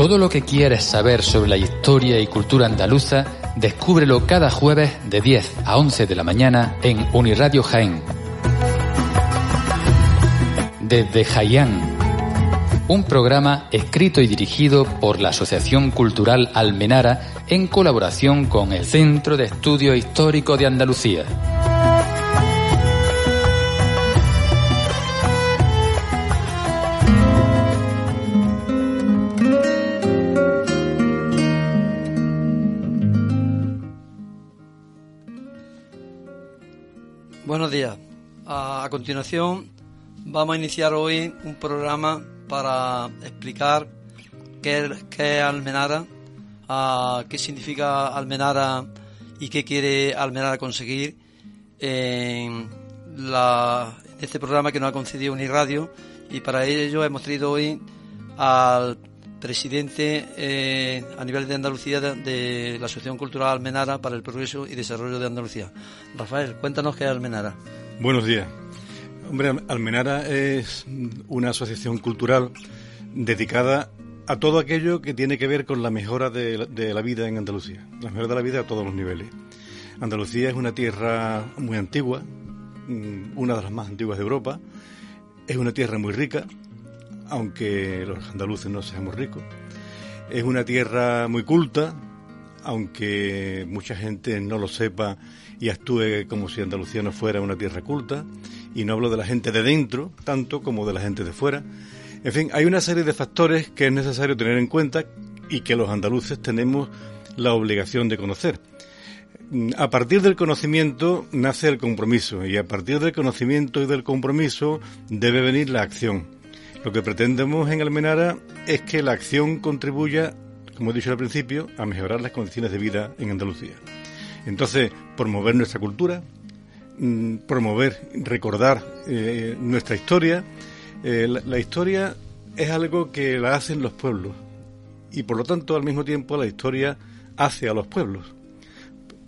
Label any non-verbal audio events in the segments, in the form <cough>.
Todo lo que quieres saber sobre la historia y cultura andaluza, descúbrelo cada jueves de 10 a 11 de la mañana en Uniradio Jaén. Desde Jayán, un programa escrito y dirigido por la Asociación Cultural Almenara en colaboración con el Centro de Estudio Histórico de Andalucía. Buenos días. A, continuación vamos a iniciar hoy un programa para explicar qué, es Almenara, qué significa Almenara y qué quiere Almenara conseguir en, este programa que nos ha concedido Uniradio y para ello hemos traído hoy al presidente eh, a nivel de Andalucía de, la Asociación Cultural Almenara para el Progreso y Desarrollo de Andalucía. Rafael, cuéntanos qué es Almenara. Buenos días. Hombre, Almenara es una asociación cultural dedicada a todo aquello que tiene que ver con la mejora de, de la vida en Andalucía, la mejora de la vida a todos los niveles. Andalucía es una tierra muy antigua, mm, una de las más antiguas de Europa, es una tierra muy rica, aunque los andaluces no seamos ricos. Es una tierra muy culta, aunque mucha gente no lo sepa y actúe como si Andalucía no fuera una tierra culta. Y no hablo de la gente de dentro, tanto como de la gente de fuera. En fin, hay una serie de factores que es necesario tener en cuenta y que los andaluces tenemos la obligación de conocer. A partir del conocimiento nace el compromiso y a partir del conocimiento y del compromiso debe venir la acción. Lo que pretendemos en Almenara es que la acción contribuya, como he dicho al principio, a mejorar las condiciones de vida en Andalucía. Entonces, promover nuestra cultura, mm, promover, recordar eh, nuestra historia. Eh, la, historia es algo que la hacen los pueblos y por lo tanto al mismo tiempo la historia hace a los pueblos.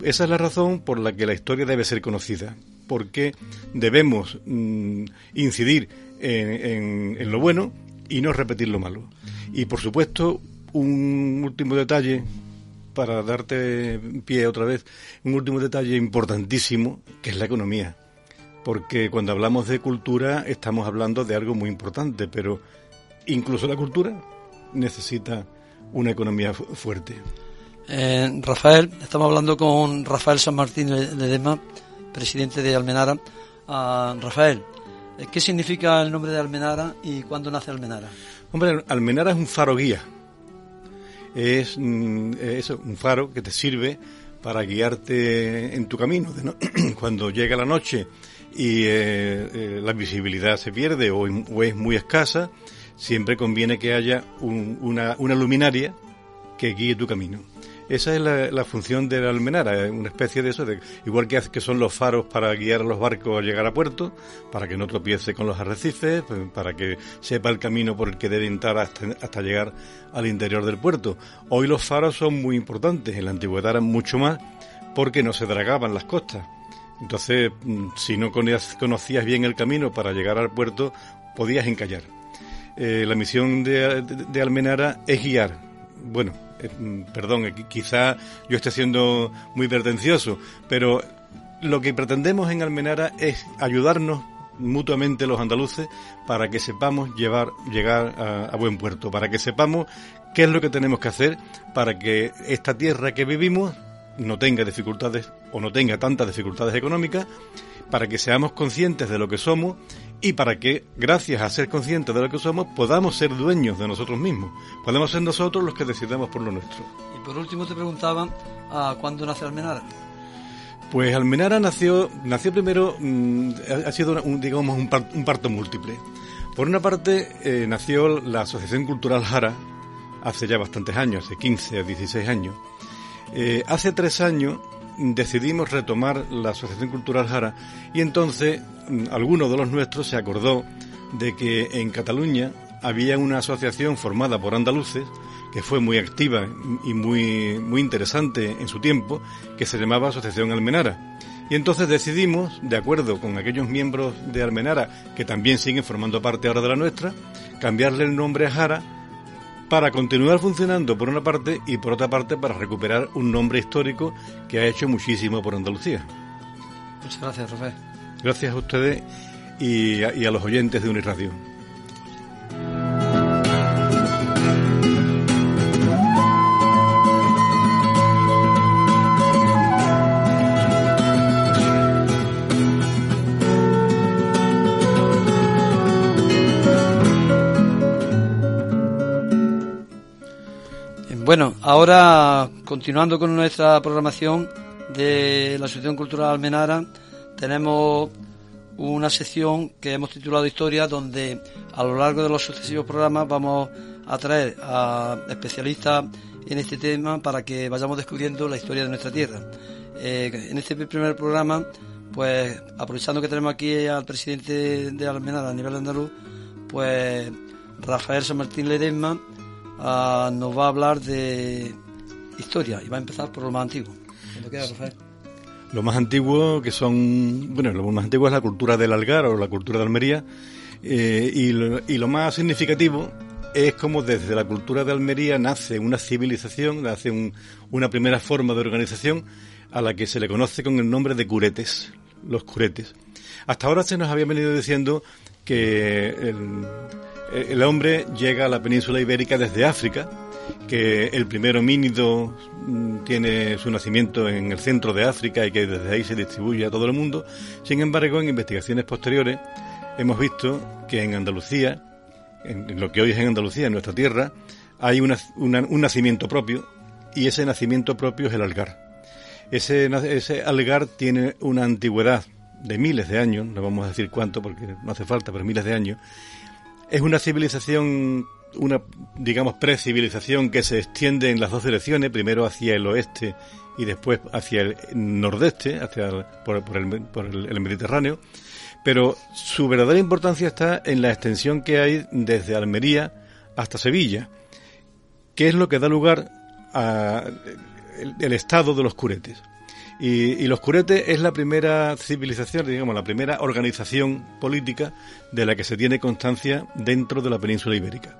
Esa es la razón por la que la historia debe ser conocida, porque debemos mm, incidir en, lo bueno y no repetir lo malo. Y por supuesto, un último detalle para darte pie otra vez, un último detalle importantísimo, que es la economía. Porque cuando hablamos de cultura estamos hablando de algo muy importante, pero incluso la cultura necesita una economía fuerte. Eh, Rafael, estamos hablando con Rafael San Martín Ledema, presidente de Almenara. Ah, Rafael, ¿Qué significa el nombre de Almenara y cuándo nace Almenara? Hombre, Almenara es un faro guía. Es, mm, un faro que te sirve para guiarte en tu camino. <clears throat> Cuando llega la noche y eh, eh, la visibilidad se pierde o, es muy escasa, siempre conviene que haya una luminaria que guíe tu camino. Esa es la, función de la almenara, una especie de eso, de, igual que, que son los faros para guiar a los barcos a llegar a puerto, para que no tropiece con los arrecifes, pues, para que sepa el camino por el que debe entrar hasta, llegar al interior del puerto. Hoy los faros son muy importantes, en la antigüedad eran mucho más porque no se dragaban las costas. Entonces, mm, si no conocías bien el camino para llegar al puerto, podías encallar. Eh, la misión de Almenara es guiar. Bueno, eh, mm, perdón, eh, quizá yo esté siendo muy pretencioso, pero lo que pretendemos en Almenara es ayudarnos mutuamente los andaluces para que sepamos llevar, llegar a, buen puerto, para que sepamos qué es lo que tenemos que hacer para que esta tierra que vivimos no tenga dificultades o no tenga tantas dificultades económicas, para que seamos conscientes de lo que somos y para que, gracias a ser conscientes de lo que somos, podamos ser dueños de nosotros mismos. Podemos ser nosotros los que decidamos por lo nuestro. Y por último te preguntaba, ¿cuándo nace Almenara? Pues Almenara nació, nació primero, mm, ha sido un, digamos un, parto múltiple. Por una parte, eh, nació la Asociación Cultural Jara hace ya bastantes años, hace 15 o 16 años. Eh, hace tres años decidimos retomar la Asociación Cultural Jara y entonces alguno de los nuestros se acordó de que en Cataluña había una asociación formada por andaluces que fue muy activa y muy, muy interesante en su tiempo, que se llamaba Asociación Almenara. Y entonces decidimos, de acuerdo con aquellos miembros de Almenara que también siguen formando parte ahora de la nuestra, cambiarle el nombre a Jara para continuar funcionando por una parte y por otra parte para recuperar un nombre histórico que ha hecho muchísimo por Andalucía. Muchas gracias, Rafael. Gracias a ustedes y a, los oyentes de Uniradio. Bueno, ahora continuando con nuestra programación de la Asociación Cultural Almenara, tenemos una sección que hemos titulado Historia, donde a lo largo de los sucesivos programas vamos a traer a especialistas en este tema para que vayamos descubriendo la historia de nuestra tierra. Eh, en este primer programa, pues aprovechando que tenemos aquí al presidente de Almenara a nivel andaluz, pues Rafael San Martín Ledesma uh, nos va a hablar de historia y va a empezar por lo más antiguo. Rafael. Lo más antiguo que son, bueno, lo más antiguo es la cultura del Algar o la cultura de Almería eh, y, lo, y lo más significativo es como desde la cultura de Almería nace una civilización, nace un, una primera forma de organización a la que se le conoce con el nombre de curetes, los curetes. Hasta ahora se nos había venido diciendo que el, el hombre llega a la península ibérica desde África, que el primer homínido mm, tiene su nacimiento en el centro de África y que desde ahí se distribuye a todo el mundo. Sin embargo, en investigaciones posteriores hemos visto que en Andalucía, en lo que hoy es en Andalucía, en nuestra tierra, hay una, un nacimiento propio y ese nacimiento propio es el algar. Ese, ese algar tiene una antigüedad de miles de años, no vamos a decir cuánto porque no hace falta, pero miles de años, es una civilización, una, digamos, precivilización que se extiende en las dos direcciones, primero hacia el oeste y después hacia el nordeste, hacia por, el, por el, Mediterráneo, pero su verdadera importancia está en la extensión que hay desde Almería hasta Sevilla, que es lo que da lugar al el estado de los curetes. Y, los curetes es la primera civilización, digamos, la primera organización política de la que se tiene constancia dentro de la península ibérica.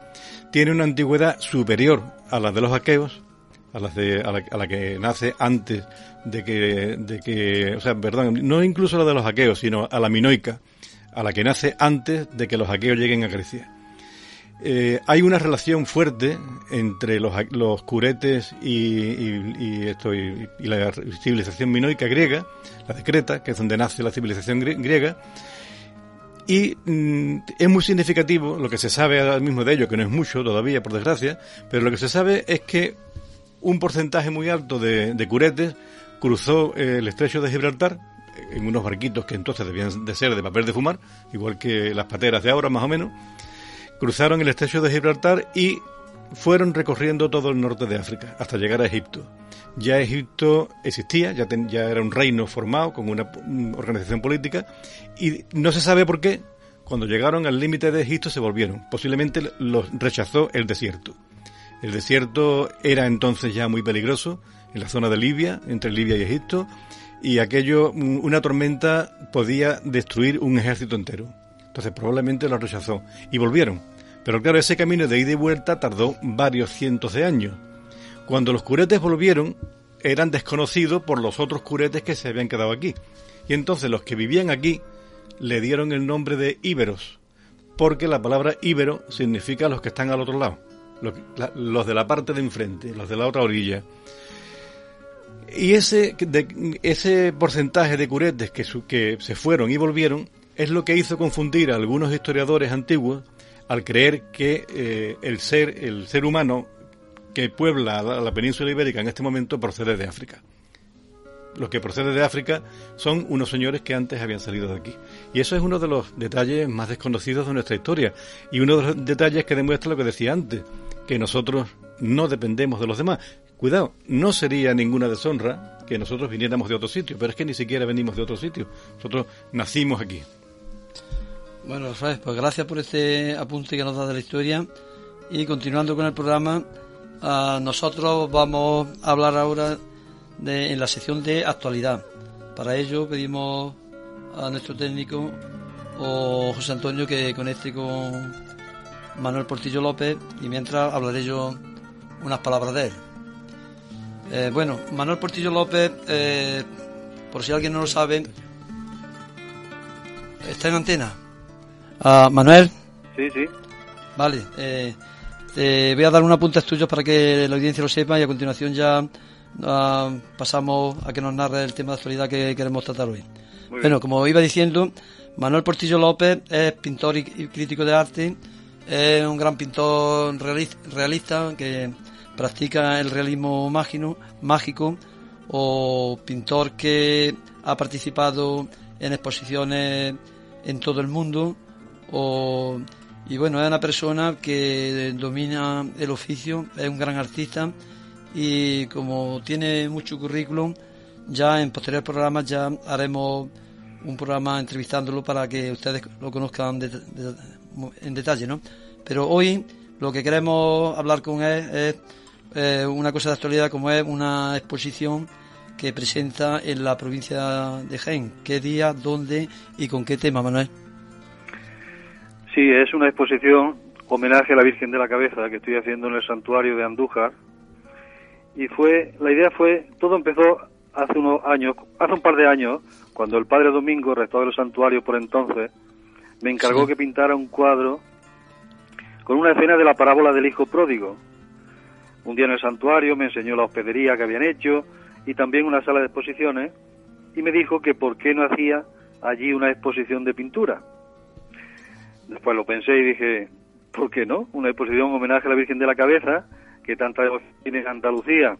Tiene una antigüedad superior a la de los aqueos, a, de, a, la, que nace antes de que, de que, o sea, perdón, no incluso a la de los aqueos, sino a la minoica, a la que nace antes de que los aqueos lleguen a Grecia. Eh, hay una relación fuerte entre los, los curetes y, esto, y, la civilización minoica griega, la de Creta, que es donde nace la civilización griega. Y mm, es muy significativo lo que se sabe ahora mismo de ello, que no es mucho todavía, por desgracia, pero lo que se sabe es que un porcentaje muy alto de, de curetes cruzó el estrecho de Gibraltar en unos barquitos que entonces debían de ser de papel de fumar, igual que las pateras de ahora más o menos, cruzaron el estrecho de Gibraltar y fueron recorriendo todo el norte de África hasta llegar a Egipto. Ya Egipto existía, ya, ya era un reino formado con una, organización política y no se sabe por qué. Cuando llegaron al límite de Egipto se volvieron. Posiblemente los rechazó el desierto. El desierto era entonces ya muy peligroso en la zona de Libia, entre Libia y Egipto, y aquello, una tormenta podía destruir un ejército entero. Entonces probablemente los rechazó y volvieron. Pero claro, ese camino de ida y vuelta tardó varios cientos de años. Cuando los curetes volvieron, eran desconocidos por los otros curetes que se habían quedado aquí. Y entonces los que vivían aquí le dieron el nombre de íberos, porque la palabra íbero significa los que están al otro lado, los, de la parte de enfrente, los de la otra orilla. Y ese, ese porcentaje de curetes que, que se fueron y volvieron es lo que hizo confundir a algunos historiadores antiguos al creer que eh, el ser el ser humano que puebla la, península ibérica en este momento procede de África. Los que proceden de África son unos señores que antes habían salido de aquí. Y eso es uno de los detalles más desconocidos de nuestra historia. Y uno de los detalles que demuestra lo que decía antes, que nosotros no dependemos de los demás. Cuidado, no sería ninguna deshonra que nosotros viniéramos de otro sitio, pero es que ni siquiera venimos de otro sitio. Nosotros nacimos aquí. Bueno, Rafael, pues gracias por este apunte que nos da de la historia. Y continuando con el programa, ah, nosotros vamos a hablar ahora de, en la sección de actualidad. Para ello pedimos a nuestro técnico o José Antonio que conecte con, Manuel Portillo López y mientras hablaré yo unas palabras de él. Eh, bueno, Manuel Portillo López, eh, por si alguien no lo sabe, está en antena. Ah, Manuel. Sí, sí. Vale. Eh, te voy a dar unos apuntes tuyos para que la audiencia lo sepa y a continuación ya ah, pasamos a que nos narre el tema de actualidad que queremos tratar hoy. Bueno, como iba diciendo, Manuel Portillo López es pintor y crítico de arte, es un gran pintor realista que practica el realismo mágico o pintor que ha participado en exposiciones en todo el mundo y bueno, es una persona que domina el oficio, es un gran artista y como tiene mucho currículum, ya en posteriores programas ya haremos un programa entrevistándolo para que ustedes lo conozcan en detalle, ¿no? Pero hoy lo que queremos hablar con él es eh, una cosa de actualidad como es una exposición que presenta en la provincia de Jaén. ¿Qué día, dónde y con qué tema, Manuel? Sí, es una exposición homenaje a la Virgen de la Cabeza que estoy haciendo en el santuario de Andújar. Y fue, la idea fue, todo empezó hace unos años, hace un par de años, cuando el padre Domingo, rector del santuario por entonces, me encargó que pintara un cuadro con una escena de la parábola del hijo pródigo. Un día en el santuario me enseñó la hospedería que habían hecho y también una sala de exposiciones y me dijo que por qué no hacía allí una exposición de pintura. Después lo pensé y dije, ¿por qué no? Una exposición homenaje a la Virgen de la Cabeza, que tanta tiene en Andalucía,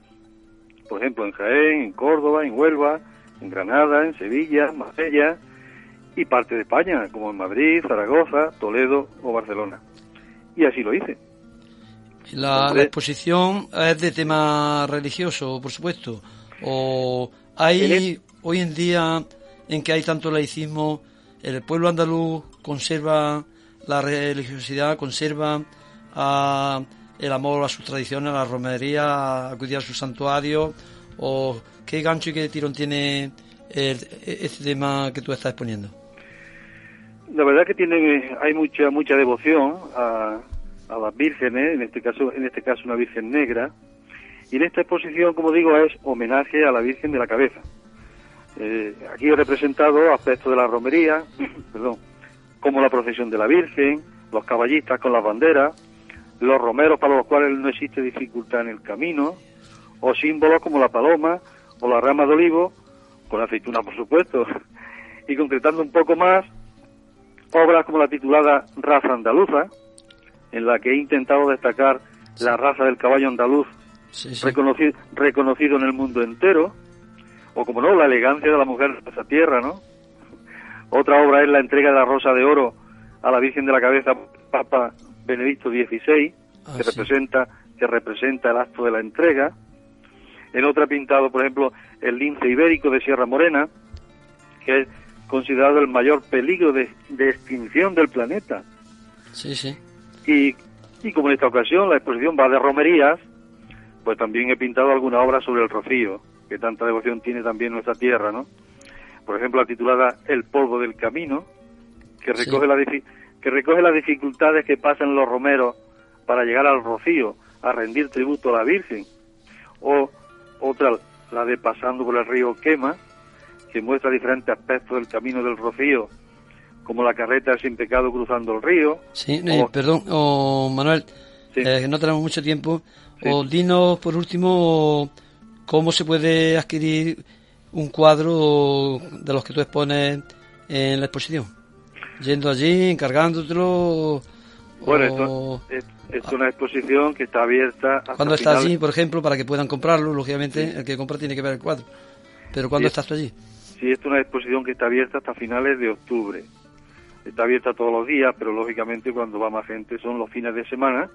por ejemplo en Jaén, en Córdoba, en Huelva, en Granada, en Sevilla, Marsella y parte de España, como en Madrid, Zaragoza, Toledo o Barcelona. Y así lo hice. La, exposición es de tema religioso, por supuesto. O hay hoy en día en que hay tanto laicismo, el pueblo andaluz conserva la religiosidad, conserva el amor a sus tradiciones, a la romería, a acudir a su santuario, o qué gancho y qué tirón tiene este tema que tú estás exponiendo. La verdad que tiene, hay mucha mucha devoción a, a las vírgenes, en este caso, en este caso una virgen negra, y en esta exposición, como digo, es homenaje a la Virgen de la Cabeza. Eh, aquí he representado aspectos de la romería, <clears throat> perdón, como la procesión de la Virgen, los caballistas con las banderas, los romeros para los cuales no existe dificultad en el camino, o símbolos como la paloma o la rama de olivo, con aceituna por supuesto, <laughs> y concretando un poco más, obras como la titulada Raza Andaluza, en la que he intentado destacar la raza del caballo andaluz, Reconocido, reconocido en el mundo entero, o como no, la elegancia de la mujer de esa tierra, ¿no? Otra obra es la entrega de la Rosa de Oro a la Virgen de la Cabeza Papa Benedicto XVI, ah, que representa que representa el acto de la entrega. En otra pintado, por ejemplo, el lince ibérico de Sierra Morena, que es considerado el mayor peligro de, de extinción del planeta. Sí, sí. Y, y como en esta ocasión la exposición va de romerías, pues también he pintado alguna obra sobre el rocío, que tanta devoción tiene también nuestra tierra, ¿no? Por ejemplo, la titulada El polvo del camino, que recoge, la, que recoge las dificultades que pasan los romeros para llegar al rocío, a rendir tributo a la Virgen. O otra, la de Pasando por el río Quema, que muestra diferentes aspectos del camino del rocío como la carreta sin pecado cruzando el río. Sí, eh, perdón, Manuel, eh, no tenemos mucho tiempo. O dinos, por último, cómo se puede adquirir un cuadro de los que tú expones en la exposición. Yendo allí, encargándotelo. Bueno, esto, es, una exposición que está abierta. ¿Cuándo estás allí, por ejemplo, para que puedan comprarlo? Lógicamente, el que compra tiene que ver el cuadro. Pero ¿cuándo estás tú allí? Sí, es una exposición que está abierta hasta finales de octubre está abierta todos los días, pero lógicamente cuando va más gente son los fines de semana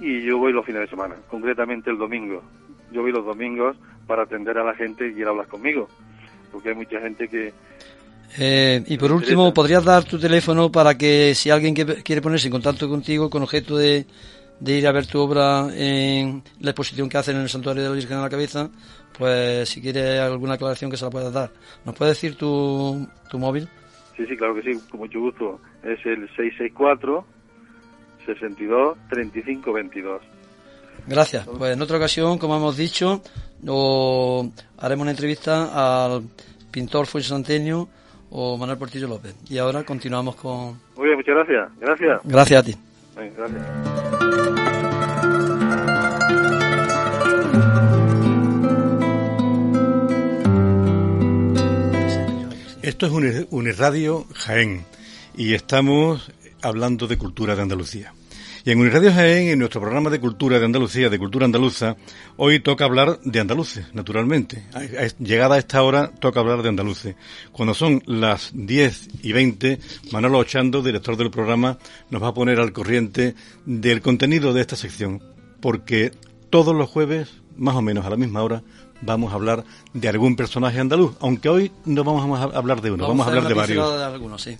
y yo voy los fines de semana, concretamente el domingo. Yo voy los domingos para atender a la gente que quiera hablar conmigo, porque hay mucha gente que... Eh, y por último, ¿podrías dar tu teléfono para que si alguien quiere ponerse en contacto contigo con objeto de, ir a ver tu obra en la exposición que hacen en el Santuario de la Virgen de la Cabeza, pues si quiere alguna aclaración que se la puedas dar. ¿Nos puedes decir tu, tu móvil? Sí, sí, claro que sí, con mucho gusto. Es el 664 62 35 22. Gracias. Pues en otra ocasión, como hemos dicho, haremos una entrevista al pintor Santenio o Manuel Portillo López. Y ahora continuamos con... Muy bien, muchas gracias. Gracias. Gracias a ti. gracias. Esto es Unirradio Jaén y estamos hablando de cultura de Andalucía. Y en Uniradio Jaén, en nuestro programa de cultura de Andalucía, de cultura andaluza, hoy toca hablar de andaluces, naturalmente. Llegada a esta hora, toca hablar de andaluces. Cuando son las 10 y 20, Manolo Ochando, director del programa, nos va a poner al corriente del contenido de esta sección, porque todos los jueves, más o menos a la misma hora, vamos a hablar de algún personaje andaluz, aunque hoy no vamos a hablar de uno, vamos, a hablar de varios. De algunos, sí.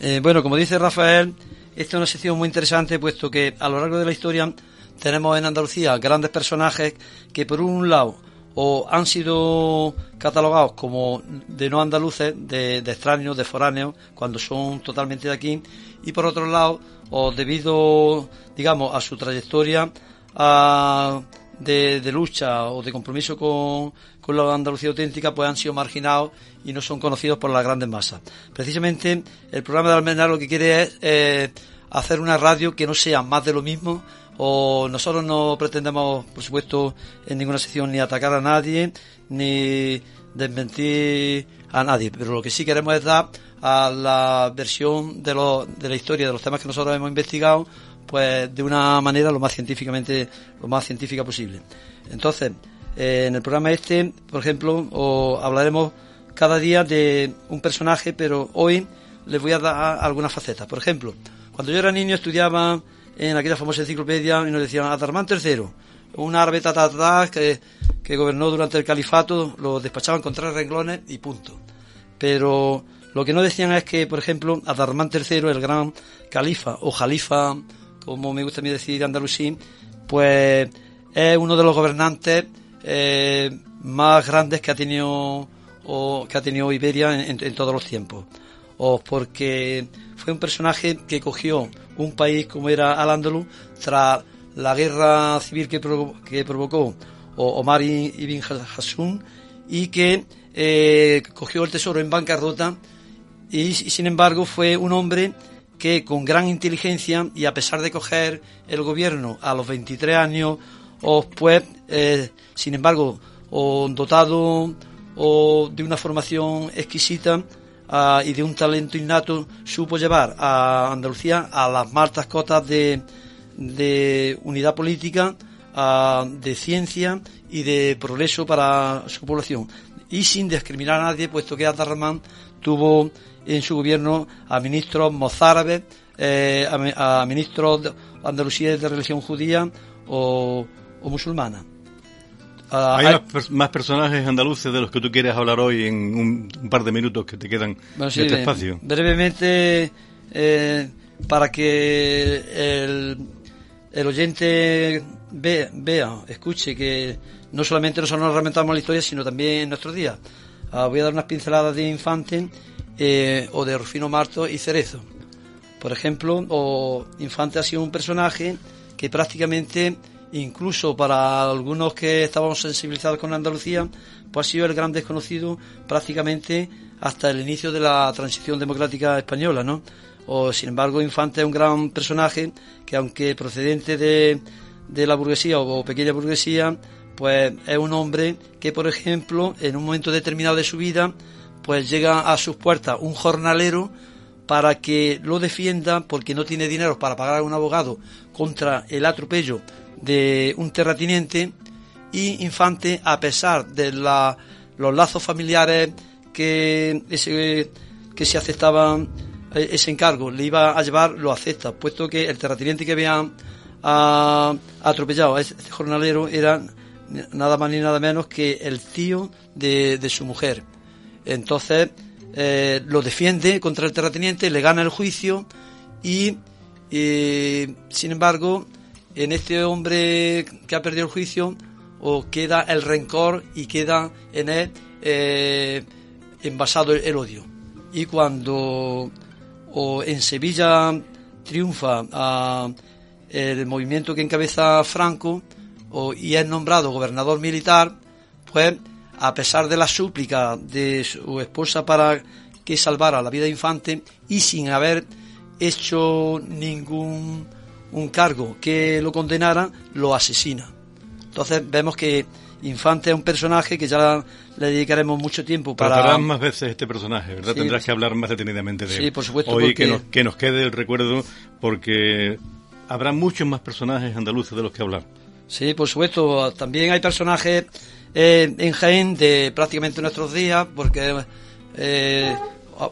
Eh, bueno, como dice Rafael, esta es una sección muy interesante, puesto que a lo largo de la historia tenemos en Andalucía grandes personajes que, por un lado, o han sido catalogados como de no andaluces, de, extraños, de foráneos, cuando son totalmente de aquí, y por otro lado, o debido, digamos, a su trayectoria de, lucha o de compromiso con, con, la Andalucía auténtica, pues han sido marginados y no son conocidos por las grandes masas. Precisamente el programa de Almenar lo que quiere es eh, hacer una radio que no sea más de lo mismo o nosotros no pretendemos, por supuesto, en ninguna sección ni atacar a nadie ni desmentir a nadie, pero lo que sí queremos es dar a la versión de, lo, de la historia de los temas que nosotros hemos investigado, pues de una manera lo más científicamente, lo más científica posible. Entonces, eh, en el programa este, por ejemplo, hablaremos cada día de un personaje, pero hoy les voy a dar algunas facetas. Por ejemplo, cuando yo era niño estudiaba en aquella famosa enciclopedia y nos decían Adarmán III, un árabe tatatá que, que gobernó durante el califato, lo despachaban con tres renglones y punto. Pero lo que no decían es que, por ejemplo, Adarmán III, el gran califa o jalifa, como me gusta a mí decir andalusí, pues es uno de los gobernantes eh, más grandes que ha tenido o que ha tenido Iberia en, todos los tiempos, o porque fue un personaje que cogió un país como era Al-Ándalus tras la guerra civil que, que provocó Omar ibn Hassun y que eh, cogió el tesoro en bancarrota y, sin embargo fue un hombre que con gran inteligencia y a pesar de coger el gobierno a los 23 años, pues, eh, sin embargo, o dotado o de una formación exquisita ah, y de un talento innato, supo llevar a Andalucía a las más cotas de, de unidad política, ah, de ciencia y de progreso para su población. Y sin discriminar a nadie, puesto que Atarramán tuvo en su gobierno a ministros mozárabes, eh, a, ministros andalusíes de religión judía o musulmana. Ah, hay, más personajes andaluces de los que tú quieres hablar hoy en un, par de minutos que te quedan en este espacio. Brevemente, eh, para que el, el oyente vea, escuche que no solamente nosotros nos reventamos la historia, sino también en nuestros días. Ah, voy a dar unas pinceladas de Infante eh, o de Rufino Marto y Cerezo. Por ejemplo, o Infante ha sido un personaje que prácticamente incluso para algunos que estábamos sensibilizados con Andalucía, pues ha sido el gran desconocido prácticamente hasta el inicio de la transición democrática española, ¿no? O, sin embargo, Infante es un gran personaje que, aunque procedente de, de la burguesía o pequeña burguesía, pues es un hombre que, por ejemplo, en un momento determinado de su vida, pues llega a sus puertas un jornalero para que lo defienda porque no tiene dinero para pagar a un abogado contra el atropello de un terrateniente y Infante, a pesar de la, los lazos familiares que, ese, que se aceptaban eh, ese encargo le iba a llevar, lo acepta, puesto que el terrateniente que había ah, atropellado a este jornalero era nada más ni nada menos que el tío de, de su mujer. Entonces eh, lo defiende contra el terrateniente, le gana el juicio y, y sin embargo en este hombre que ha perdido el juicio o queda el rencor y queda en él eh, envasado el, odio. Y cuando o en Sevilla triunfa el movimiento que encabeza Franco y es nombrado gobernador militar, pues a pesar de la súplica de su esposa para que salvara la vida de Infante y sin haber hecho ningún un cargo que lo condenara, lo asesina. Entonces vemos que Infante es un personaje que ya le dedicaremos mucho tiempo para... Tratarás más veces este personaje, ¿verdad? Tendrás que hablar más detenidamente de él. Sí, por supuesto. Hoy que, nos, que nos quede el recuerdo porque habrá muchos más personajes andaluces de los que hablar. Sí, por supuesto. También hay personajes eh, en Jaén de prácticamente nuestros días, porque eh,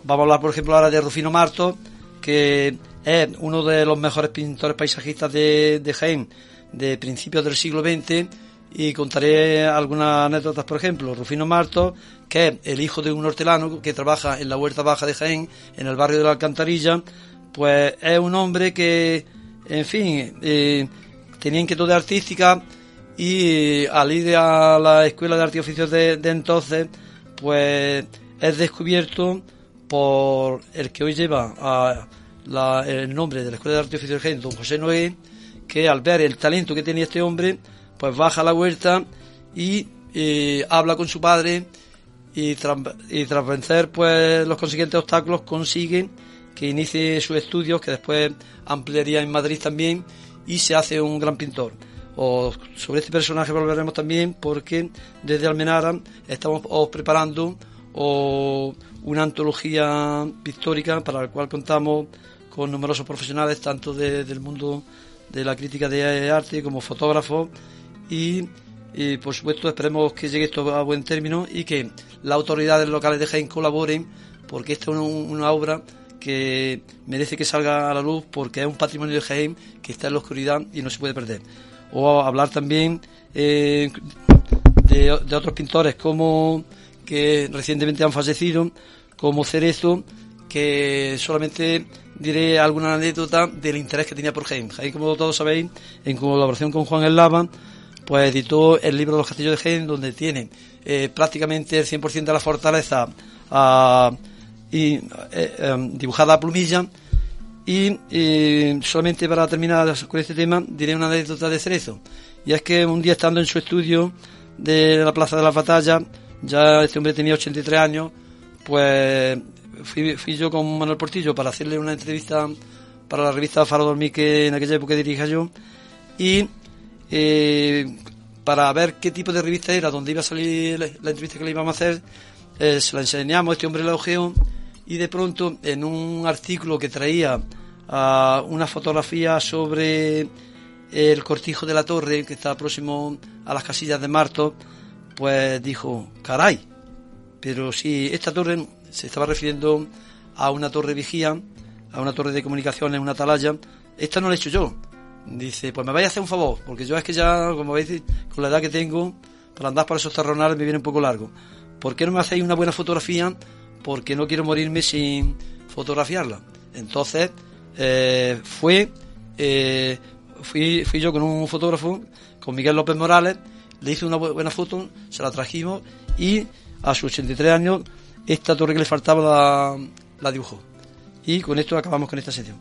vamos a hablar, por ejemplo, ahora de Rufino Marto, que es uno de los mejores pintores paisajistas de, de Jaén de principios del siglo XX y contaré algunas anécdotas, por ejemplo, Rufino Marto, que es el hijo de un hortelano que trabaja en la Huerta Baja de Jaén, en el barrio de la Alcantarilla, pues es un hombre que, en fin, eh, tenía inquietud artística y al ir a la Escuela de Arte y Oficios de, entonces, pues es descubierto por el que hoy lleva el nombre de la Escuela de Arte y Oficios de Jaén, don José Noé, que al ver el talento que tenía este hombre, pues baja la huerta y eh, habla con su padre y tras, y tras vencer pues los consiguientes obstáculos consigue que inicie sus estudios que después ampliaría en Madrid también y se hace un gran pintor. O sobre este personaje volveremos también porque desde Almenara estamos preparando una antología pictórica para la cual contamos con numerosos profesionales tanto del mundo de la crítica de arte como fotógrafos y, por supuesto esperemos que llegue esto a buen término y que las autoridades locales de Jaén colaboren porque esta es una, obra que merece que salga a la luz porque es un patrimonio de Jaén que está en la oscuridad y no se puede perder. O hablar también eh, de, otros pintores como que recientemente han fallecido, como Cerezo, que solamente diré alguna anécdota del interés que tenía por Jaén. Jaén, como todos sabéis, en colaboración con Juan El Lava, pues editó el libro de los castillos de Jaén, donde tiene eh, prácticamente el 100% de la fortaleza ah, y, eh, dibujada a plumilla. Y solamente para terminar con este tema, diré una anécdota de Cerezo. Y es que un día estando en su estudio de la Plaza de las Batallas, ya este hombre tenía 83 años, pues fui, fui yo con Manuel Portillo para hacerle una entrevista para la revista Faro Dormir que en aquella época dirija yo. Y eh, para ver qué tipo de revista era, dónde iba a salir la, entrevista que le íbamos a hacer, eh, se la enseñamos, este hombre la ojeó y de pronto en un artículo que traía una fotografía sobre el cortijo de la torre que está próximo a las casillas de Marto, pues dijo, caray, pero si esta torre se estaba refiriendo a una torre vigía, a una torre de comunicaciones, una atalaya, esta no la he hecho yo, Dice, pues me vais a hacer un favor, porque yo es que ya, como veis, con la edad que tengo, para andar por esos terronales me viene un poco largo. ¿Por qué no me hacéis una buena fotografía? Porque no quiero morirme sin fotografiarla. Entonces, eh, fue, eh, fui, yo con un fotógrafo, con Miguel López Morales, le hice una buena foto, se la trajimos y a sus 83 años esta torre que le faltaba la, la dibujó. Y con esto acabamos con esta sesión.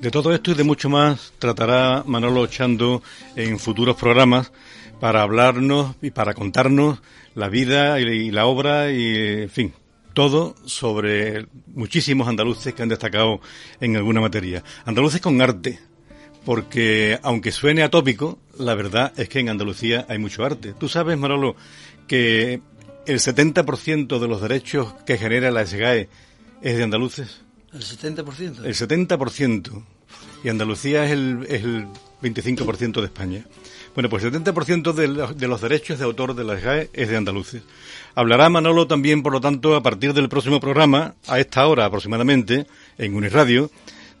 De todo esto y de mucho más tratará Manolo Chando en futuros programas para hablarnos y para contarnos la vida y la obra y, en fin, todo sobre muchísimos andaluces que han destacado en alguna materia. Andaluces con arte, porque aunque suene atópico, la verdad es que en Andalucía hay mucho arte. Tú sabes, Manolo, que el 70% de los derechos que genera la SGAE es de andaluces. ¿El 70%? El 70%. Y Andalucía es el, es el 25% de España. Bueno, pues el 70% de, de, los derechos de autor de la SGAE es de andaluces. Hablará Manolo también, por lo tanto, a partir del próximo programa, a esta hora aproximadamente, en Uniradio,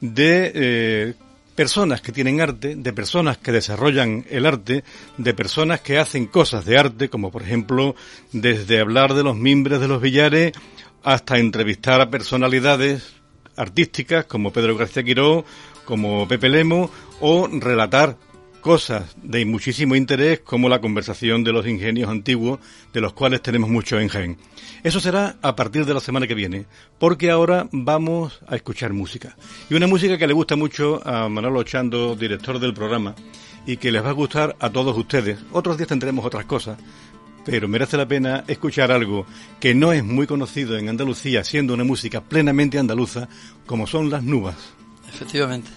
de eh, personas que tienen arte, de personas que desarrollan el arte, de personas que hacen cosas de arte, como por ejemplo, desde hablar de los mimbres de los billares hasta entrevistar a personalidades artísticas como Pedro García Quiró, como Pepe Lemo, o relatar cosas de muchísimo interés como la conversación de los ingenios antiguos, de los cuales tenemos mucho en Jaén. Eso será a partir de la semana que viene, porque ahora vamos a escuchar música. Y una música que le gusta mucho a Manolo Chando, director del programa, y que les va a gustar a todos ustedes. Otros días tendremos otras cosas, pero merece la pena escuchar algo que no es muy conocido en Andalucía, siendo una música plenamente andaluza, como son las nubas. Efectivamente.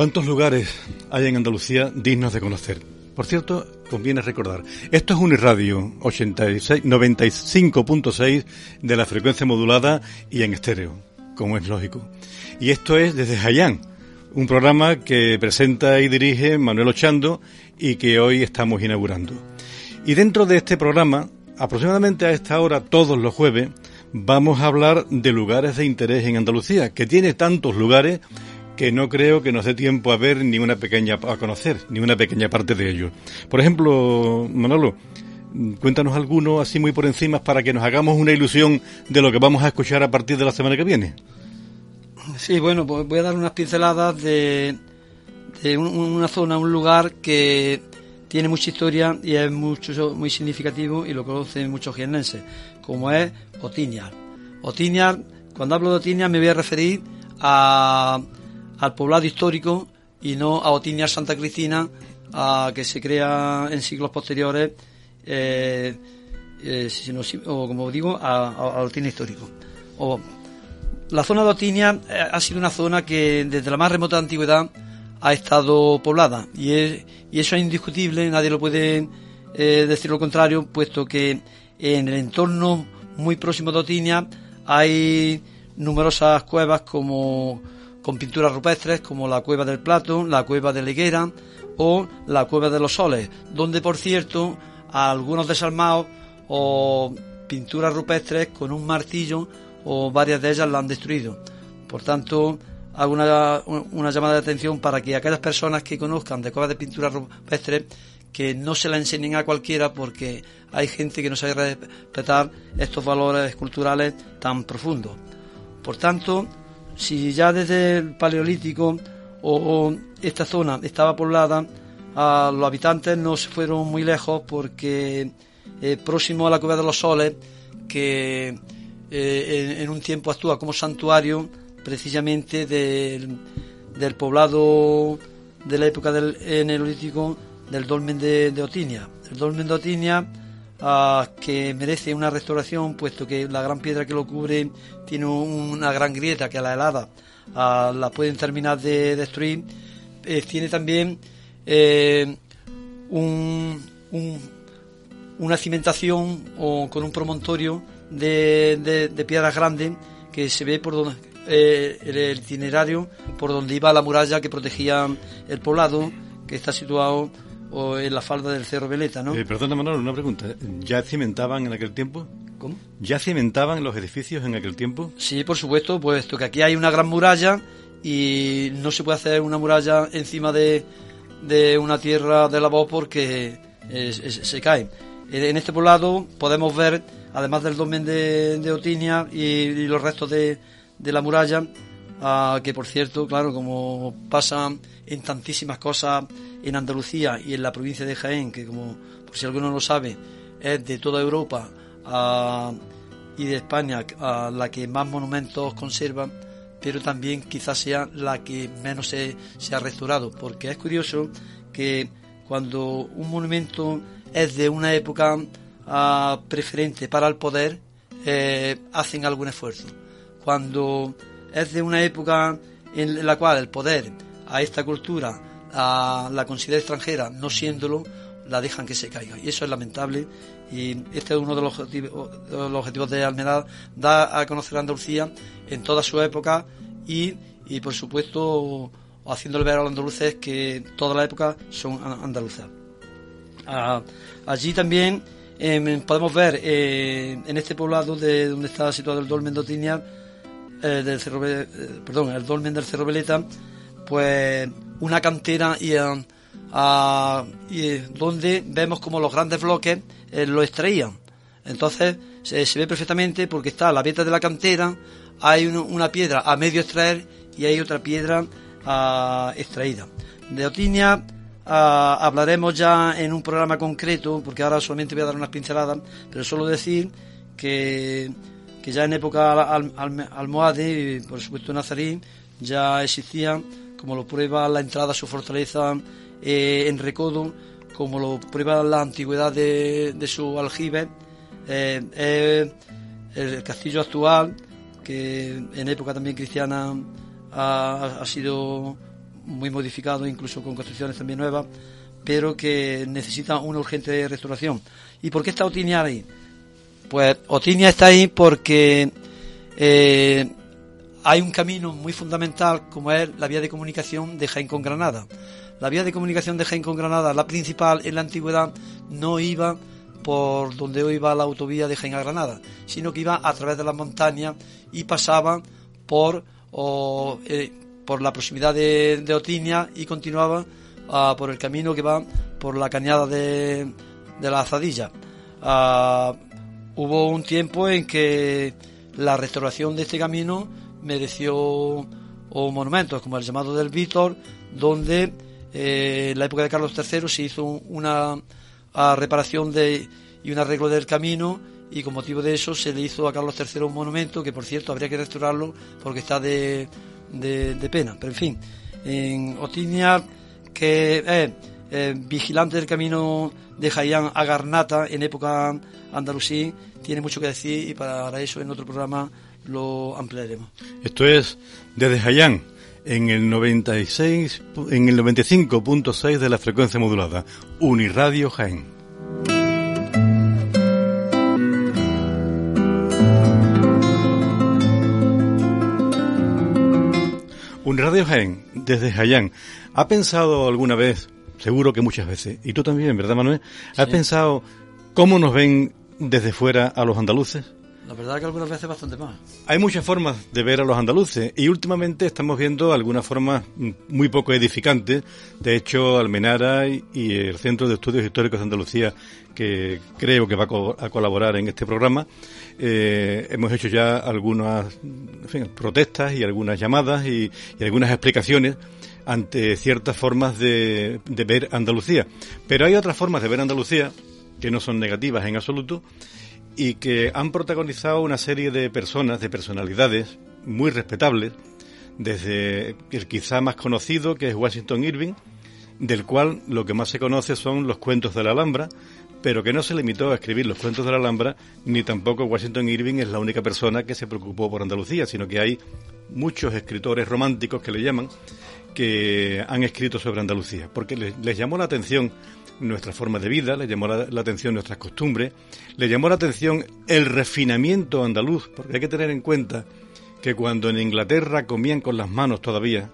¿Cuántos lugares hay en Andalucía dignos de conocer? Por cierto, conviene recordar, esto es Uniradio 95.6 de la frecuencia modulada y en estéreo, como es lógico. Y esto es desde Jayán, un programa que presenta y dirige Manuel Ochando y que hoy estamos inaugurando. Y dentro de este programa, aproximadamente a esta hora, todos los jueves, vamos a hablar de lugares de interés en Andalucía, que tiene tantos lugares que no creo que nos dé tiempo a ver ni una pequeña, a conocer ni una pequeña parte de ellos. Por ejemplo, Manolo, cuéntanos alguno así muy por encima para que nos hagamos una ilusión de lo que vamos a escuchar a partir de la semana que viene. Sí, bueno, pues voy a dar unas pinceladas de, de una zona, un lugar que tiene mucha historia y es mucho, muy significativo y lo conocen muchos jiennenses, como es Otiñar. Otiñar, cuando hablo de Otiñar me voy a referir a al poblado histórico y no a Otinia Santa Cristina, a, que se crea en siglos posteriores eh, eh, o como digo, a, Otinia histórico. O, la zona de Otinia eh, ha sido una zona que desde la más remota antigüedad ha estado poblada y, y eso es indiscutible, nadie lo puede decir lo contrario, puesto que en el entorno muy próximo de Otinia hay numerosas cuevas como con pinturas rupestres como la cueva del Plato, la cueva de la Higuera o la cueva de los Soles, donde por cierto algunos desarmados o pinturas rupestres con un martillo o varias de ellas la han destruido. Por tanto, hago una, llamada de atención para que aquellas personas que conozcan de cuevas de pinturas rupestres que no se la enseñen a cualquiera porque hay gente que no sabe respetar estos valores culturales tan profundos. Por tanto, si ya desde el Paleolítico o, esta zona estaba poblada, a los habitantes no se fueron muy lejos porque eh, próximo a la Cueva de los Soles, que eh, en, un tiempo actúa como santuario precisamente del, del poblado de la época del Neolítico del dolmen de, Otinia. El dolmen de Otinia ah, que merece una restauración puesto que la gran piedra que lo cubre tiene una gran grieta que a la helada ah, la pueden terminar de destruir. Eh, tiene también eh, un, una cimentación o con un promontorio de, de, piedras grandes que se ve por donde eh, el itinerario por donde iba la muralla que protegía el poblado que está situado o en la falda del Cerro Veleta, ¿no? Eh, perdona, Manolo, una pregunta. ¿Ya cimentaban en aquel tiempo? ¿Cómo? ¿Ya cimentaban los edificios en aquel tiempo? Sí, por supuesto, puesto que aquí hay una gran muralla y no se puede hacer una muralla encima de, de una tierra de la voz porque se cae. En este poblado podemos ver, además del dolmen de, Otinia y, los restos de, de la muralla, ah, que por cierto, claro, como pasa en tantísimas cosas en Andalucía y en la provincia de Jaén, que como por si alguno no lo sabe, es de toda Europa y de España la que más monumentos conserva, pero también quizás sea la que menos se, ha restaurado, porque es curioso que cuando un monumento es de una época ah, preferente para el poder, eh, hacen algún esfuerzo. Cuando es de una época en la cual el poder a esta cultura a la considera extranjera, no siéndolo, la dejan que se caiga. Y eso es lamentable. Y este es uno de los objetivos de, Almenada, da a conocer a Andalucía en toda su época y, y por supuesto, haciéndole ver a los andaluces que toda la época son andaluzas. Allí también em, podemos ver eh, en este poblado de donde está situado el dolmen de eh, del Cerro, eh, perdón, el dolmen del Cerro Veleta, pues una cantera y, eh, y donde vemos como los grandes bloques eh, lo extraían. Entonces se, ve perfectamente porque está la veta de la cantera, hay una piedra a medio extraer y hay otra piedra ah, extraída. De Otinia ah, hablaremos ya en un programa concreto, porque ahora solamente voy a dar unas pinceladas, pero solo decir que, que ya en época almohade, por supuesto nazarí, ya existían como lo prueba la entrada a su fortaleza eh, en Recodo, como lo prueba la antigüedad de, su aljibe, eh, el castillo actual, que en época también cristiana ha, sido muy modificado, incluso con construcciones también nuevas, pero que necesita una urgente restauración. ¿Y por qué está Otinia ahí? Pues Otinia está ahí porque eh, hay un camino muy fundamental como es la vía de comunicación de Jaén con Granada. La vía de comunicación de Jaén con Granada, la principal en la antigüedad, no iba por donde hoy va la autovía de Jaén a Granada, sino que iba a través de las montañas y pasaba por, eh, por la proximidad de, Otinia y continuaba ah, por el camino que va por la cañada de, la Azadilla. Ah, hubo un tiempo en que la restauración de este camino mereció monumentos como el llamado del Víctor, donde eh, en la época de Carlos III se hizo una reparación de, y un arreglo del camino y con motivo de eso se le hizo a Carlos III un monumento que por cierto habría que restaurarlo porque está de, de, pena. Pero en fin, en que es eh, vigilante del camino de Jayán a Garnata en época andalusí, tiene mucho que decir y para eso en otro programa lo ampliaremos. Esto es desde Jayán en el 96 en el 95.6 de la frecuencia modulada, Uniradio Jaén. Radio Jaén, desde Jayán, ¿ha pensado alguna vez, seguro que muchas veces, y tú también, ¿verdad, Manuel? ¿Has pensado cómo nos ven desde fuera a los andaluces? La verdad que algunas veces bastante más. Hay muchas formas de ver a los andaluces y últimamente estamos viendo algunas formas muy poco edificantes. De hecho, Almenara y el Centro de Estudios Históricos de Andalucía, que creo que va a colaborar en este programa, eh, hemos hecho ya algunas protestas y algunas llamadas y, algunas explicaciones ante ciertas formas de ver Andalucía. Pero hay otras formas de ver Andalucía que no son negativas en absoluto y que han protagonizado una serie de personas, de personalidades muy respetables, desde el quizá más conocido, que es Washington Irving, del cual lo que más se conoce son los cuentos de la Alhambra, pero que no se limitó a escribir los cuentos de la Alhambra, ni tampoco Washington Irving es la única persona que se preocupó por Andalucía, sino que hay muchos escritores románticos que le llaman, que han escrito sobre Andalucía, porque les, llamó la atención nuestra forma de vida, les llamó la, atención nuestras costumbres, les llamó la atención el refinamiento andaluz, porque hay que tener en cuenta que cuando en Inglaterra comían con las manos todavía,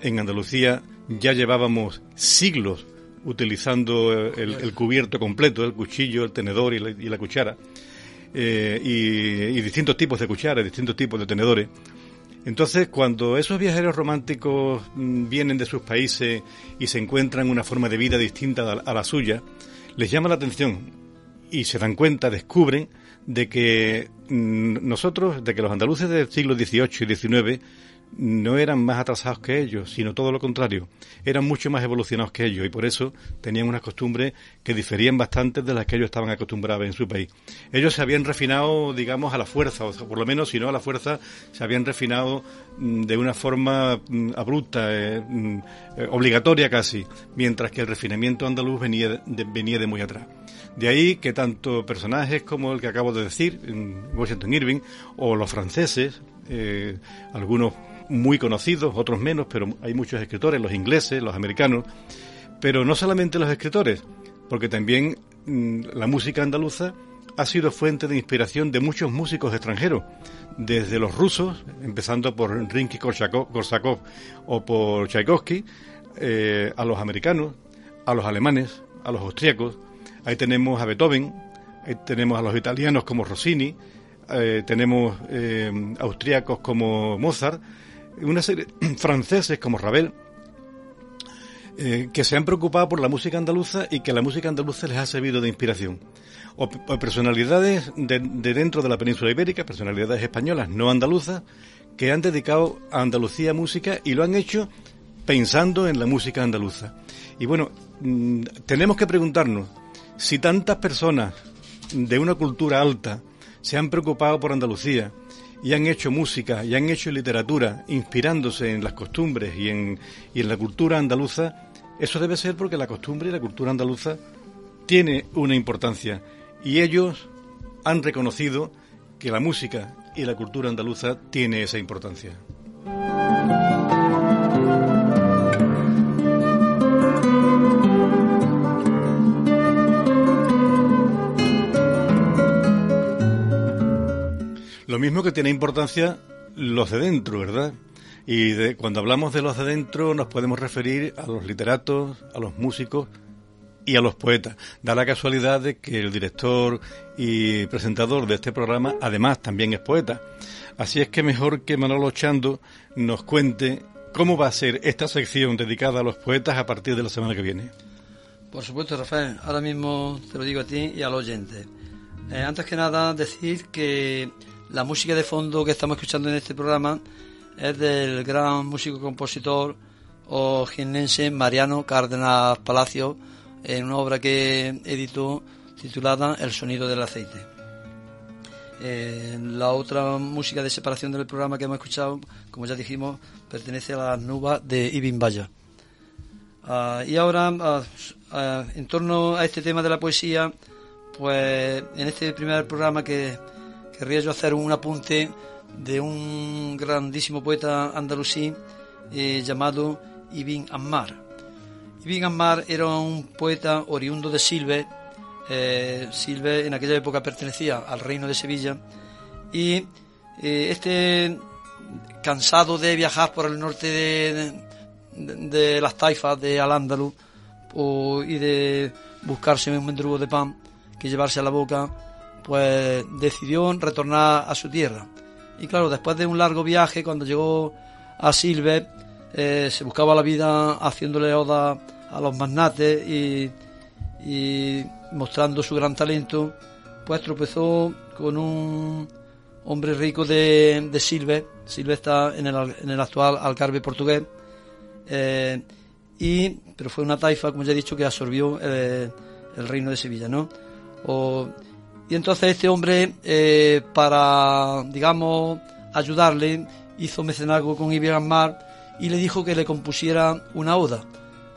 en Andalucía ya llevábamos siglos utilizando el, cubierto completo, el cuchillo, el tenedor y la, cuchara, eh, y, y distintos tipos de cucharas, distintos tipos de tenedores. Entonces, cuando esos viajeros románticos mm, vienen de sus países y se encuentran una forma de vida distinta a la suya, les llama la atención y se dan cuenta, descubren de que mm, nosotros, de que los andaluces del siglo XVIII y XIX no eran más atrasados que ellos, sino todo lo contrario, eran mucho más evolucionados que ellos y por eso tenían unas costumbres que diferían bastante de las que ellos estaban acostumbrados en su país. Ellos se habían refinado, digamos, a la fuerza, o por lo menos, si no a la fuerza, se habían refinado mm, de una forma mm, abrupta, eh, mm, eh, obligatoria casi, mientras que el refinamiento andaluz venía de, venía de muy atrás. De ahí que tanto personajes como el que acabo de decir, Washington Irving, o los franceses, eh, algunos muy conocidos, otros menos, pero hay muchos escritores, los ingleses, los americanos, pero no solamente los escritores, porque también mm, la música andaluza ha sido fuente de inspiración de muchos músicos extranjeros, desde los rusos, empezando por Rimsky Korsakov o por Tchaikovsky, eh, a los americanos, a los alemanes, a los austríacos. Ahí tenemos a Beethoven, ahí tenemos a los italianos como Rossini, eh, tenemos eh, austríacos como Mozart, una serie <clears throat> franceses como Ravel, eh, que se han preocupado por la música andaluza y que la música andaluza les ha servido de inspiración. O, personalidades de, dentro de la península ibérica, personalidades españolas, no andaluzas, que han dedicado a Andalucía música y lo han hecho pensando en la música andaluza. Y bueno, mm, tenemos que preguntarnos si tantas personas de una cultura alta se han preocupado por Andalucía, y han hecho música y han hecho literatura inspirándose en las costumbres y en, y en la cultura andaluza, eso debe ser porque la costumbre y la cultura andaluza tiene una importancia y ellos han reconocido que la música y la cultura andaluza tiene esa importancia. Lo mismo que tiene importancia los de dentro, ¿verdad? Y cuando hablamos de los de dentro nos podemos referir a los literatos, a los músicos y a los poetas. Da la casualidad de que el director y presentador de este programa además también es poeta. Así es que mejor que Manolo Chando nos cuente cómo va a ser esta sección dedicada a los poetas a partir de la semana que viene. Por supuesto, Rafael. Ahora mismo te lo digo a ti y al oyente. Eh, antes que nada, decir que la música de fondo que estamos escuchando en este programa es del gran músico compositor o Mariano Cárdenas Palacio en una obra que editó titulada El sonido del aceite. Eh, la otra música de separación del programa que hemos escuchado, como ya dijimos, pertenece a las nubes de Ibn Baya. Ah, y ahora, ah, en torno a este tema de la poesía, pues en este primer programa que querría yo hacer un apunte de un grandísimo poeta andalusí eh, llamado Ibn Ammar. Ibn Ammar era un poeta oriundo de Silve. Eh, Silve en aquella época pertenecía al reino de Sevilla y eh, este cansado de viajar por el norte de, las taifas de Al-Ándalus y de buscarse un mendrugo de pan que llevarse a la boca, pues decidió retornar a su tierra. Y claro, después de un largo viaje, cuando llegó a Silve, eh, se buscaba la vida haciéndole oda a los magnates y, mostrando su gran talento, pues tropezó con un hombre rico de, de Silve. Silve está en el, en el actual Algarve portugués. Eh, y, pero fue una taifa, como ya he dicho, que absorbió eh, el reino de Sevilla, ¿no? Y entonces este hombre, eh, para, digamos, ayudarle, hizo mecenazgo con Ammar y le dijo que le compusiera una oda.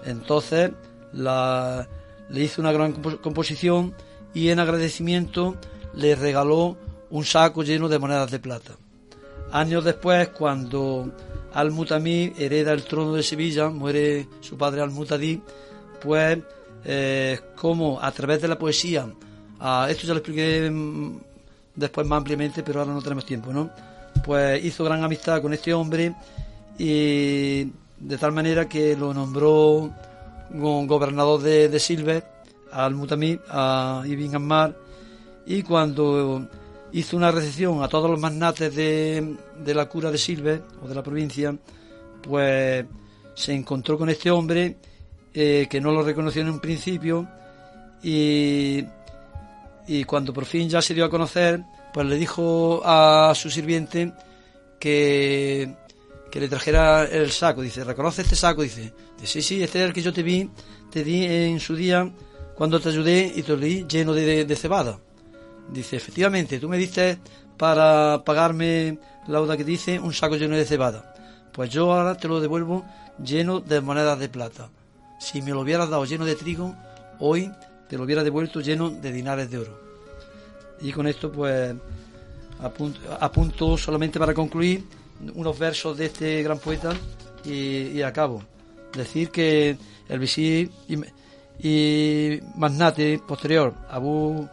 Entonces le hizo una gran composición y en agradecimiento le regaló un saco lleno de monedas de plata. Años después, cuando Al-Mutamí hereda el trono de Sevilla, muere su padre Al-Mutadí, pues eh, como a través de la poesía esto ya lo expliqué mm, después más ampliamente, pero ahora no tenemos tiempo, ¿no? Pues hizo gran amistad con este hombre y de tal manera que lo nombró gobernador de, de Silves, al Mutamí, a Ibn Ammar, y cuando hizo una recepción a todos los magnates de, de la cura de Silves o de la provincia, pues se encontró con este hombre eh, que no lo reconoció en un principio y y cuando por fin ya se dio a conocer, pues le dijo a su sirviente que, que le trajera el saco. Dice, ¿reconoce este saco? Dice, sí, sí, este es el que yo te vi, te di en su día cuando te ayudé y te lo di lleno de, cebada. Dice, efectivamente, tú me diste para pagarme la que dice un saco lleno de cebada. Pues yo ahora te lo devuelvo lleno de monedas de plata. Si me lo hubieras dado lleno de trigo, hoy te lo hubiera devuelto lleno de dinares de oro. Y con esto, pues, apunto, solamente para concluir unos versos de este gran poeta y, acabo. Decir que el visir y, magnate posterior, Abu,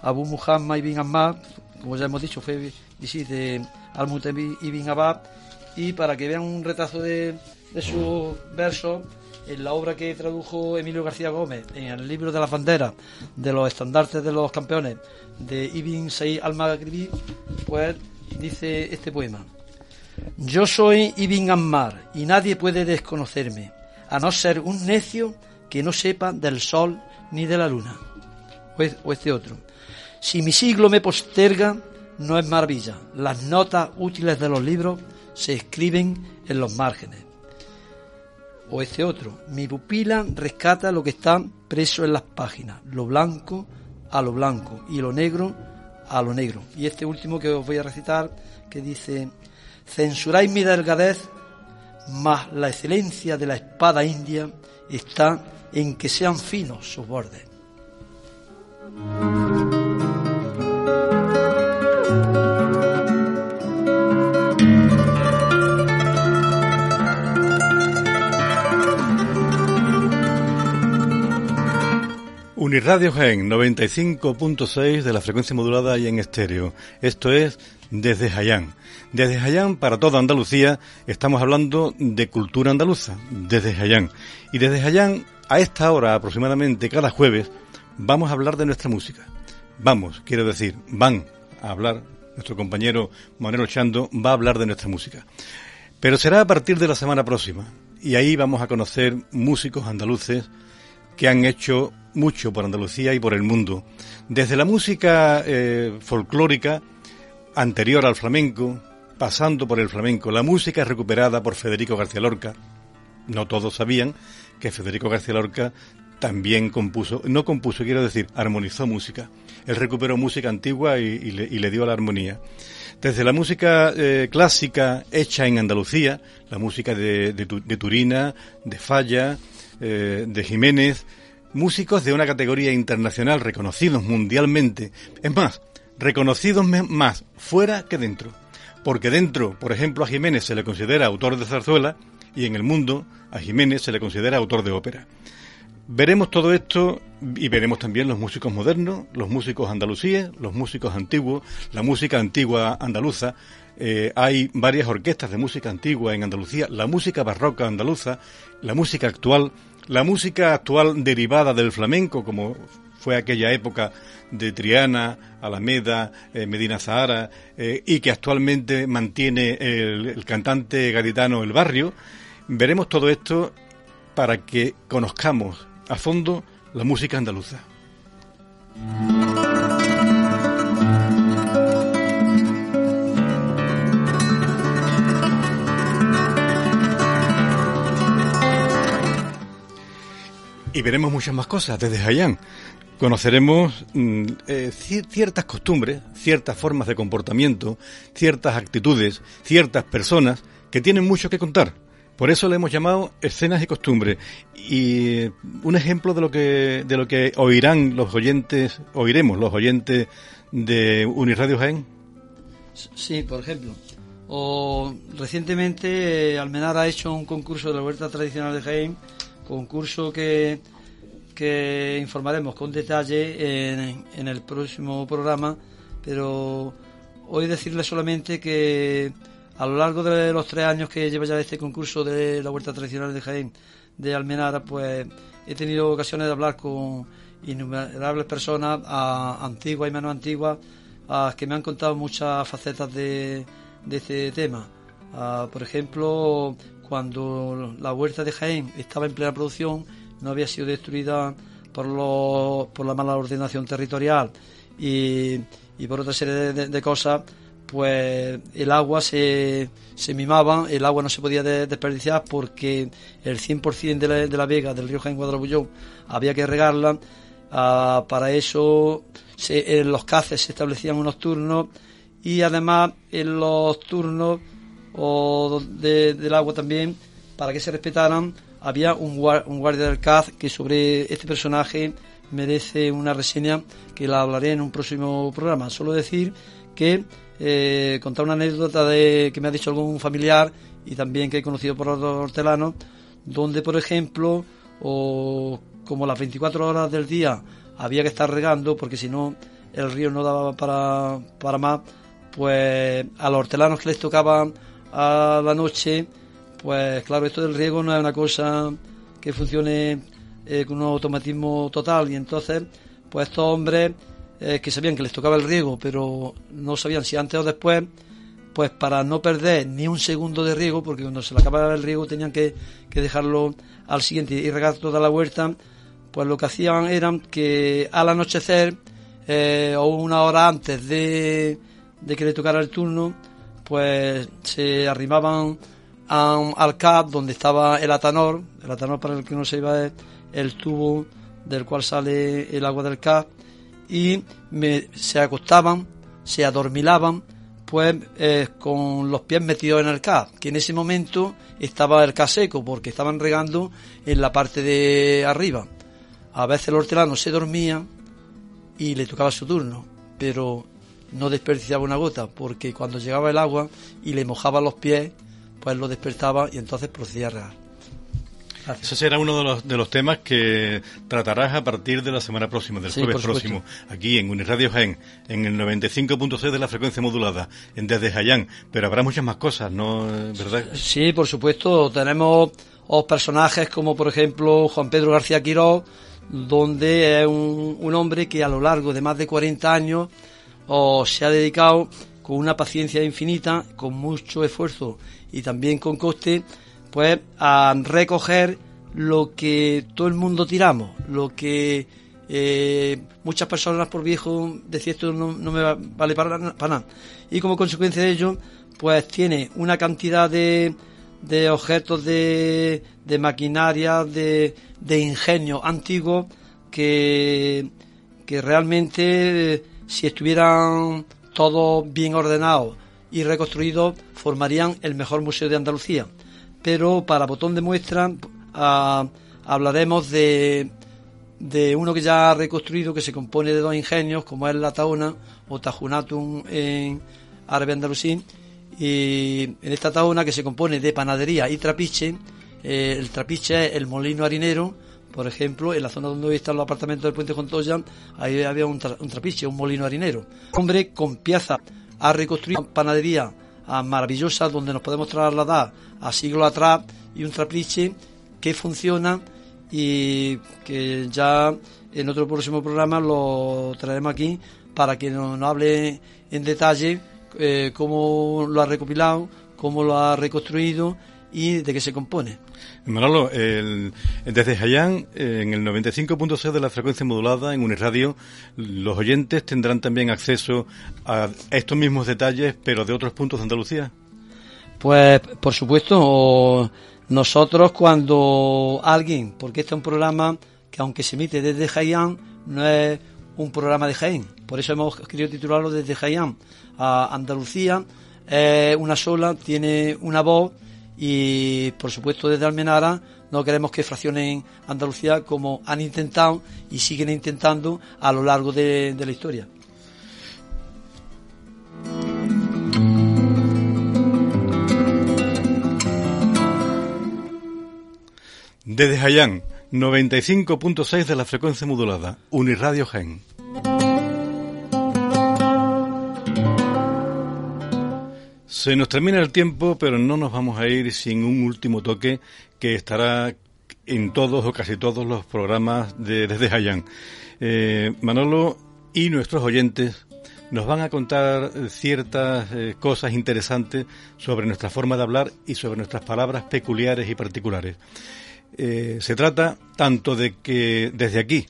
Abu Muhammad ibn Ammar, como ya hemos dicho, fue visir de Al-Mutabi ibn Abab, y para que vean un retraso de, de sus versos, en la obra que tradujo Emilio García Gómez, en el libro de las banderas, de los estandartes de los campeones, de Ibn Said al-Maghribi, pues dice este poema. Yo soy Ibn Ammar y nadie puede desconocerme, a no ser un necio que no sepa del sol ni de la luna. O este otro. Si mi siglo me posterga, no es maravilla. Las notas útiles de los libros se escriben en los márgenes o este otro. Mi pupila rescata lo que está preso en las páginas, lo blanco a lo blanco y lo negro a lo negro. Y este último que os voy a recitar, que dice, censuráis mi delgadez, mas la excelencia de la espada india está en que sean finos sus bordes. Uniradio Gen 95.6 de la frecuencia modulada y en estéreo. Esto es desde Jayán. Desde Jayán para toda Andalucía estamos hablando de cultura andaluza, desde Jayán. Y desde Jayán a esta hora aproximadamente cada jueves vamos a hablar de nuestra música. Vamos, quiero decir, van a hablar, nuestro compañero Manuel Chando va a hablar de nuestra música. Pero será a partir de la semana próxima y ahí vamos a conocer músicos andaluces que han hecho mucho por Andalucía y por el mundo. Desde la música eh, folclórica anterior al flamenco, pasando por el flamenco, la música recuperada por Federico García Lorca. No todos sabían que Federico García Lorca también compuso, no compuso, quiero decir, armonizó música. Él recuperó música antigua y, le, dio la armonía. Desde la música eh, clásica hecha en Andalucía, la música de, Turina, de Falla, eh, de Jiménez, músicos de una categoría internacional reconocidos mundialmente. Es más, reconocidos más fuera que dentro. Porque dentro, por ejemplo, a Jiménez se le considera autor de zarzuela y en el mundo a Jiménez se le considera autor de ópera. Veremos todo esto y veremos también los músicos modernos, los músicos andalusíes, los músicos antiguos, la música antigua andaluza. Eh, hay varias orquestas de música antigua en Andalucía, la música barroca andaluza, la música actual, la música actual derivada del flamenco, como fue aquella época de Triana, Alameda, eh, Medina Zahara, eh, y que actualmente mantiene el, el cantante gaditano El Barrio. Veremos todo esto para que conozcamos a fondo la música andaluza. Y veremos muchas más cosas desde Jayán. Conoceremos mm, eh, ciertas costumbres, ciertas formas de comportamiento, ciertas actitudes, ciertas personas que tienen mucho que contar por eso le hemos llamado escenas y costumbres. Y un ejemplo de lo que de lo que oirán los oyentes, oiremos los oyentes de Uniradio Jaén. Sí, por ejemplo. O recientemente Almenar ha hecho un concurso de la huerta tradicional de Jaén, concurso que, que informaremos con detalle en, en el próximo programa, pero hoy decirle solamente que a lo largo de los tres años que lleva ya este concurso de la Vuelta Tradicional de Jaén de Almenara, pues he tenido ocasiones de hablar con innumerables personas, antiguas y menos antiguas, que me han contado muchas facetas de, este tema. por ejemplo, cuando la Huerta de Jaén estaba en plena producción, no había sido destruida por la mala ordenación territorial y, por otra serie de cosas, pues el agua se, se mimaba, el agua no se podía desperdiciar porque el 100% de la, de la vega del río Jaén Guadalbullón había que regarla. Ah, para eso en los caces se establecían unos turnos y además en los turnos o del agua también, para que se respetaran, había un, un guardia del CAZ que sobre este personaje merece una reseña que la hablaré en un próximo programa. Solo decir que eh, contar una anécdota de que me ha dicho algún familiar y también que he conocido por los hortelanos, donde, por ejemplo, o como las 24 horas del día había que estar regando, porque si no el río no daba para, para más, pues a los hortelanos que les tocaba a la noche, pues claro, esto del riego no es una cosa que funcione eh, con un automatismo total. Y entonces, pues estos hombres eh, que sabían que les tocaba el riego, pero no sabían si antes o después, pues para no perder ni un segundo de riego, porque cuando se le acababa el riego tenían que, dejarlo al siguiente y regar toda la huerta, pues lo que hacían era que al anochecer eh, o una hora antes de, de, que le tocara el turno, pues se arrimaban al CAP donde estaba el atanor, el atanor para el que no se iba el tubo del cual sale el agua del CAP, y se acostaban, se adormilaban, pues eh, con los pies metidos en el ca que en ese momento estaba el ca seco, porque estaban regando en la parte de arriba. A veces el hortelano se dormía y le tocaba su turno, pero no desperdiciaba una gota, porque cuando llegaba el agua y le mojaba los pies, pues lo despertaba y entonces procedía a regar. Ese será uno de los, de los temas que tratarás a partir de la semana próxima, del jueves próximo, aquí en Uniradio Jaén, en el 95.6 de la frecuencia modulada, en desde Jayán. Pero habrá muchas más cosas, ¿no? ¿Verdad? Sí, por supuesto. Tenemos personajes como, por ejemplo, Juan Pedro García Quiró, donde es un, un hombre que a lo largo de más de 40 años se ha dedicado con una paciencia infinita, con mucho esfuerzo y también con coste pues a recoger lo que todo el mundo tiramos, lo que eh, muchas personas por viejo decían esto no, me vale para, nada. Y como consecuencia de ello, pues tiene una cantidad de, de objetos de, de maquinaria, de, de ingenio antiguo que, que realmente si estuvieran todos bien ordenados y reconstruidos formarían el mejor museo de Andalucía pero para botón de muestra hablaremos de, de uno que ya ha reconstruido, que se compone de dos ingenios, como es la Taona o Tajunatum en árabe andalusí. Y en esta Taona, que se compone de panadería y trapiche, eh, el trapiche es el molino harinero, por ejemplo, en la zona donde hoy están los apartamentos del Puente Contoya, ahí había un, trapiche, un molino harinero. Hombre con pieza ha reconstruido panadería ah, maravillosa donde nos podemos trasladar a siglos atrás y un trapiche que funciona y que ya en otro próximo programa lo traeremos aquí para que nos, hable en detalle eh, cómo lo ha recopilado, cómo lo ha reconstruido y de qué se compone. Manolo, desde Jayán, en el 95.6 de la frecuencia modulada en Uniradio, los oyentes tendrán también acceso a estos mismos detalles, pero de otros puntos de Andalucía. Pues, por supuesto, nosotros cuando alguien, porque este es un programa que aunque se emite desde Jayán, no es un programa de Jaén, por eso hemos querido titularlo desde Jayán a Andalucía, es una sola, tiene una voz y por supuesto desde Almenara no queremos que fraccionen Andalucía como han intentado y siguen intentando a lo largo de, la historia. Desde Jayán, 95.6 de la frecuencia modulada, Uniradio Gen. Se nos termina el tiempo, pero no nos vamos a ir sin un último toque que estará en todos o casi todos los programas de Desde Hayán. Eh, Manolo y nuestros oyentes nos van a contar ciertas eh, cosas interesantes sobre nuestra forma de hablar y sobre nuestras palabras peculiares y particulares. Eh, se trata tanto de que desde aquí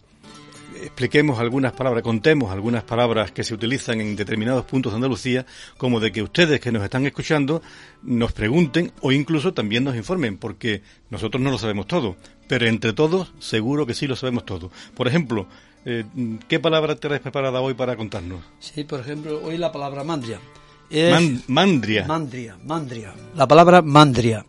expliquemos algunas palabras, contemos algunas palabras que se utilizan en determinados puntos de Andalucía, como de que ustedes que nos están escuchando nos pregunten o incluso también nos informen, porque nosotros no lo sabemos todo, pero entre todos seguro que sí lo sabemos todo. Por ejemplo, eh, ¿qué palabra traes preparada hoy para contarnos? Sí, por ejemplo, hoy la palabra mandria. mandria. Mandria, mandria. La palabra mandria.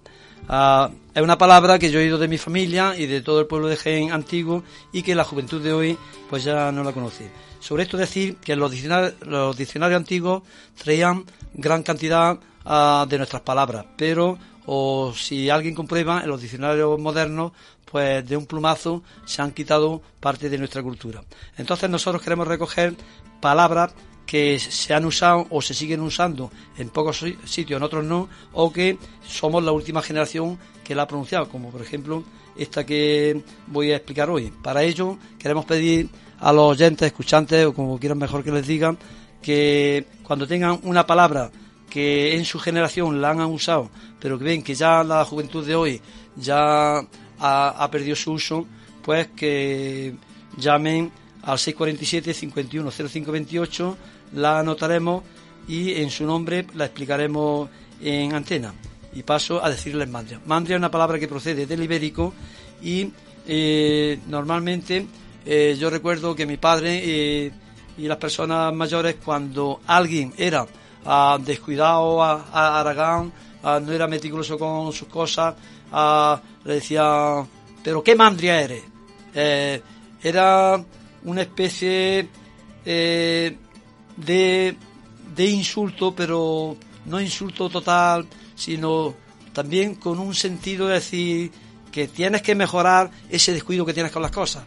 Ah, es una palabra que yo he oído de mi familia y de todo el pueblo de Jaén antiguo y que la juventud de hoy pues ya no la conoce. Sobre esto decir que los diccionarios, antiguos traían gran cantidad ah, de nuestras palabras, pero o si alguien comprueba en los diccionarios modernos pues de un plumazo se han quitado parte de nuestra cultura. Entonces nosotros queremos recoger palabras que se han usado o se siguen usando en pocos sitios, en otros no, o que somos la última generación que la ha pronunciado, como por ejemplo esta que voy a explicar hoy. Para ello queremos pedir a los oyentes, escuchantes o como quieran mejor que les digan, que cuando tengan una palabra que en su generación la han usado, pero que ven que ya la juventud de hoy ya ha, perdido su uso, pues que llamen al 647 51 0528 la anotaremos y en su nombre la explicaremos en antena. Y paso a decirles mandria. Mandria es una palabra que procede del ibérico y eh, normalmente eh, yo recuerdo que mi padre eh, y las personas mayores cuando alguien era ah, descuidado, a, aragán, ah, no era meticuloso con sus cosas, ah, le decía, pero ¿qué mandria eres? era una especie de, de insulto, pero no insulto total, sino también con un sentido de decir que tienes que mejorar ese descuido que tienes con las cosas.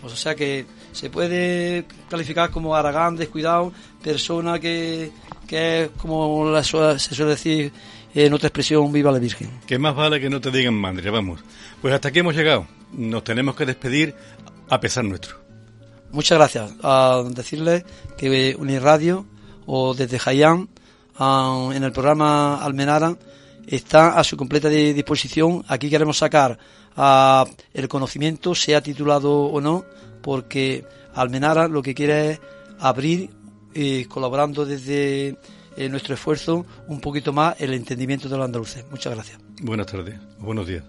Pues, o sea que se puede calificar como Aragán, descuidado, persona que, que es como se suele decir en otra expresión, viva la Virgen. Que más vale que no te digan madre, vamos. Pues hasta aquí hemos llegado. Nos tenemos que despedir a pesar nuestro. Muchas gracias. A decirles que Uniradio o desde Jayán en el programa Almenara está a su completa disposición. Aquí queremos sacar el conocimiento, sea titulado o no, porque Almenara lo que quiere es abrir, eh, colaborando desde eh, nuestro esfuerzo, un poquito más el entendimiento de los andaluces. Muchas gracias. Buenas tardes, buenos días.